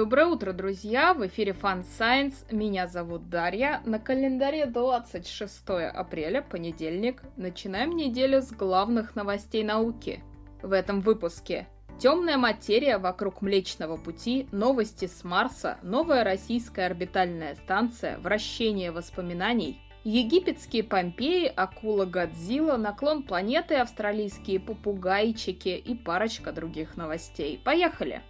Доброе утро, друзья! В эфире Fun Science. Меня зовут Дарья. На календаре 26 апреля, понедельник. Начинаем неделю с главных новостей науки. В этом выпуске Темная материя вокруг Млечного Пути, новости с Марса, новая российская орбитальная станция, вращение воспоминаний, египетские Помпеи, акула Годзилла, наклон планеты, австралийские попугайчики и парочка других новостей. Поехали!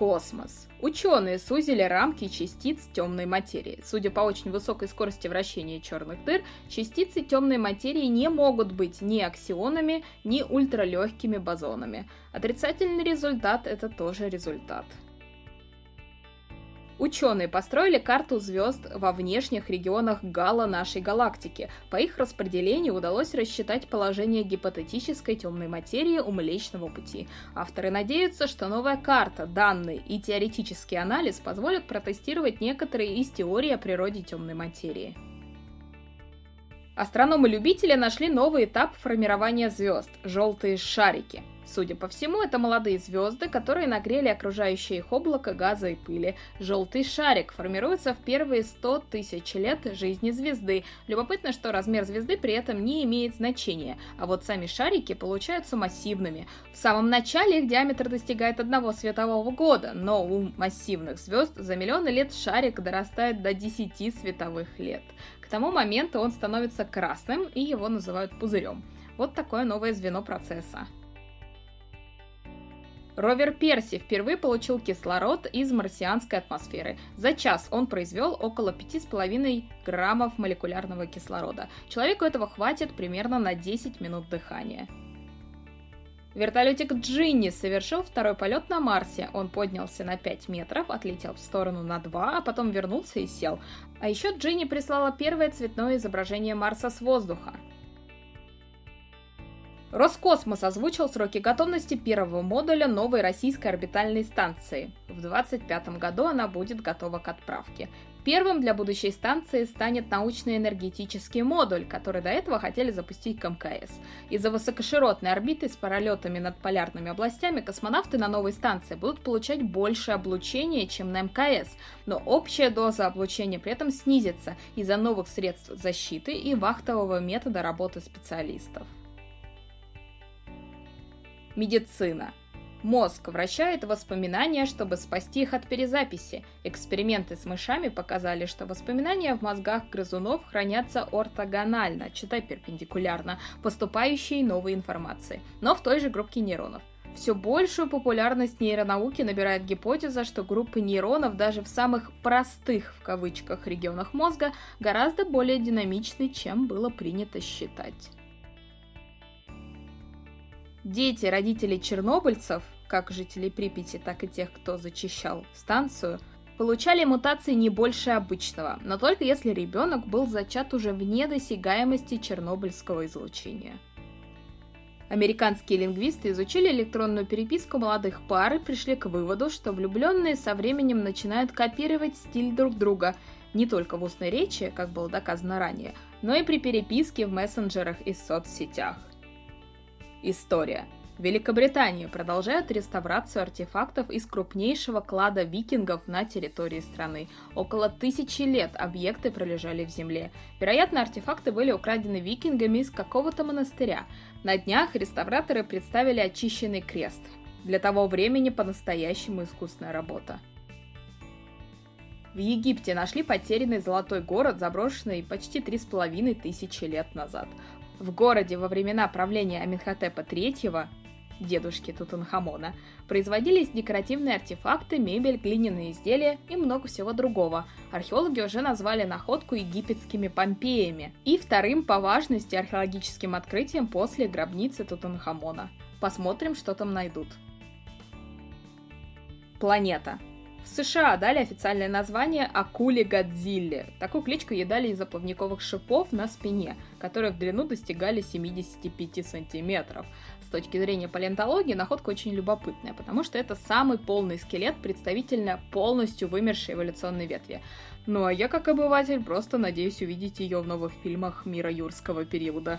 Космос. Ученые сузили рамки частиц темной материи. Судя по очень высокой скорости вращения черных дыр, частицы темной материи не могут быть ни аксионами, ни ультралегкими бозонами. Отрицательный результат – это тоже результат. Ученые построили карту звезд во внешних регионах Гала нашей галактики. По их распределению удалось рассчитать положение гипотетической темной материи у Млечного Пути. Авторы надеются, что новая карта, данные и теоретический анализ позволят протестировать некоторые из теорий о природе темной материи. Астрономы-любители нашли новый этап формирования звезд – желтые шарики. Судя по всему, это молодые звезды, которые нагрели окружающее их облако газа и пыли. Желтый шарик формируется в первые 100 тысяч лет жизни звезды. Любопытно, что размер звезды при этом не имеет значения, а вот сами шарики получаются массивными. В самом начале их диаметр достигает одного светового года, но у массивных звезд за миллионы лет шарик дорастает до 10 световых лет. К тому моменту он становится красным, и его называют пузырем. Вот такое новое звено процесса. Ровер Перси впервые получил кислород из марсианской атмосферы. За час он произвел около 5,5 граммов молекулярного кислорода. Человеку этого хватит примерно на 10 минут дыхания. Вертолетик Джинни совершил второй полет на Марсе. Он поднялся на 5 метров, отлетел в сторону на 2, а потом вернулся и сел. А еще Джинни прислала первое цветное изображение Марса с воздуха. Роскосмос озвучил сроки готовности первого модуля новой российской орбитальной станции. В 2025 году она будет готова к отправке. Первым для будущей станции станет научно-энергетический модуль, который до этого хотели запустить к МКС. Из-за высокоширотной орбиты с паралетами над полярными областями космонавты на новой станции будут получать больше облучения, чем на МКС, но общая доза облучения при этом снизится из-за новых средств защиты и вахтового метода работы специалистов. Медицина. Мозг вращает воспоминания, чтобы спасти их от перезаписи. Эксперименты с мышами показали, что воспоминания в мозгах грызунов хранятся ортогонально, читай перпендикулярно, поступающей новой информации, но в той же группе нейронов. Все большую популярность нейронауки набирает гипотеза, что группы нейронов даже в самых «простых» в кавычках регионах мозга гораздо более динамичны, чем было принято считать. Дети родителей чернобыльцев, как жителей Припяти, так и тех, кто зачищал станцию, получали мутации не больше обычного, но только если ребенок был зачат уже вне досягаемости чернобыльского излучения. Американские лингвисты изучили электронную переписку молодых пар и пришли к выводу, что влюбленные со временем начинают копировать стиль друг друга не только в устной речи, как было доказано ранее, но и при переписке в мессенджерах и соцсетях. История. В Великобритании продолжают реставрацию артефактов из крупнейшего клада викингов на территории страны. Около тысячи лет объекты пролежали в земле. Вероятно, артефакты были украдены викингами из какого-то монастыря. На днях реставраторы представили очищенный крест. Для того времени по-настоящему искусная работа. В Египте нашли потерянный золотой город, заброшенный почти три с половиной тысячи лет назад. В городе во времена правления Аминхотепа III, дедушки Тутанхамона, производились декоративные артефакты, мебель, глиняные изделия и много всего другого. Археологи уже назвали находку египетскими Помпеями и вторым по важности археологическим открытием после гробницы Тутанхамона. Посмотрим, что там найдут. Планета. В США дали официальное название акуле Годзилле. Такую кличку ей дали из-за плавниковых шипов на спине, которые в длину достигали 75 сантиметров. С точки зрения палеонтологии находка очень любопытная, потому что это самый полный скелет представительно полностью вымершей эволюционной ветви. Ну а я, как обыватель, просто надеюсь увидеть ее в новых фильмах мира юрского периода.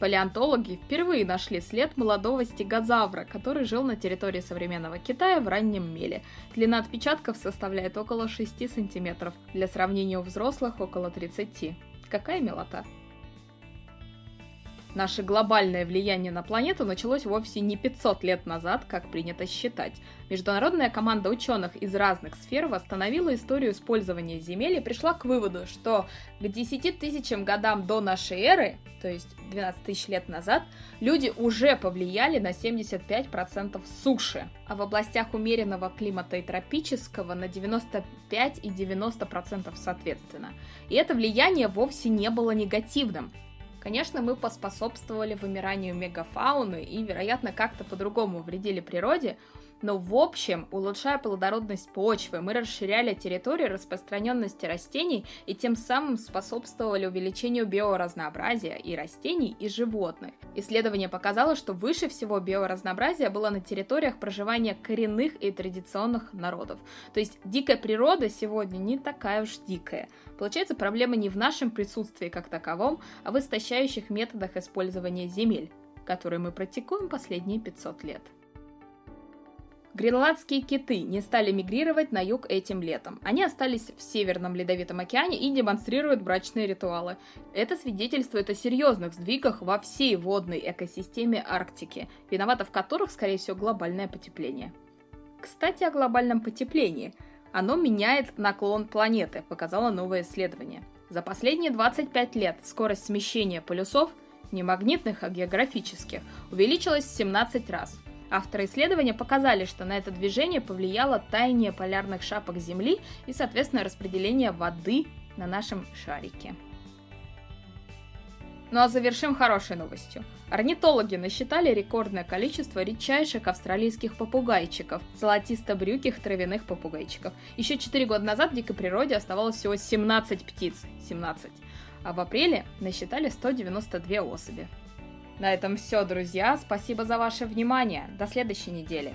Палеонтологи впервые нашли след молодого стегозавра, который жил на территории современного Китая в раннем меле. Длина отпечатков составляет около 6 сантиметров, для сравнения у взрослых около 30. Какая милота! Наше глобальное влияние на планету началось вовсе не 500 лет назад, как принято считать. Международная команда ученых из разных сфер восстановила историю использования Земель и пришла к выводу, что к 10 тысячам годам до нашей эры, то есть 12 тысяч лет назад, люди уже повлияли на 75% суши, а в областях умеренного климата и тропического на 95 и 90% соответственно. И это влияние вовсе не было негативным. Конечно, мы поспособствовали вымиранию мегафауны и, вероятно, как-то по-другому вредили природе, но в общем, улучшая плодородность почвы, мы расширяли территорию распространенности растений и тем самым способствовали увеличению биоразнообразия и растений, и животных. Исследование показало, что выше всего биоразнообразие было на территориях проживания коренных и традиционных народов. То есть дикая природа сегодня не такая уж дикая. Получается, проблема не в нашем присутствии как таковом, а в истощающих методах использования земель, которые мы практикуем последние 500 лет. Гренландские киты не стали мигрировать на юг этим летом. Они остались в Северном Ледовитом океане и демонстрируют брачные ритуалы. Это свидетельствует о серьезных сдвигах во всей водной экосистеме Арктики, виновато в которых, скорее всего, глобальное потепление. Кстати, о глобальном потеплении. Оно меняет наклон планеты, показало новое исследование. За последние 25 лет скорость смещения полюсов, не магнитных, а географических, увеличилась в 17 раз – Авторы исследования показали, что на это движение повлияло таяние полярных шапок Земли и, соответственно, распределение воды на нашем шарике. Ну а завершим хорошей новостью. Орнитологи насчитали рекордное количество редчайших австралийских попугайчиков, золотисто-брюких травяных попугайчиков. Еще 4 года назад в дикой природе оставалось всего 17 птиц. 17. А в апреле насчитали 192 особи. На этом все, друзья. Спасибо за ваше внимание. До следующей недели.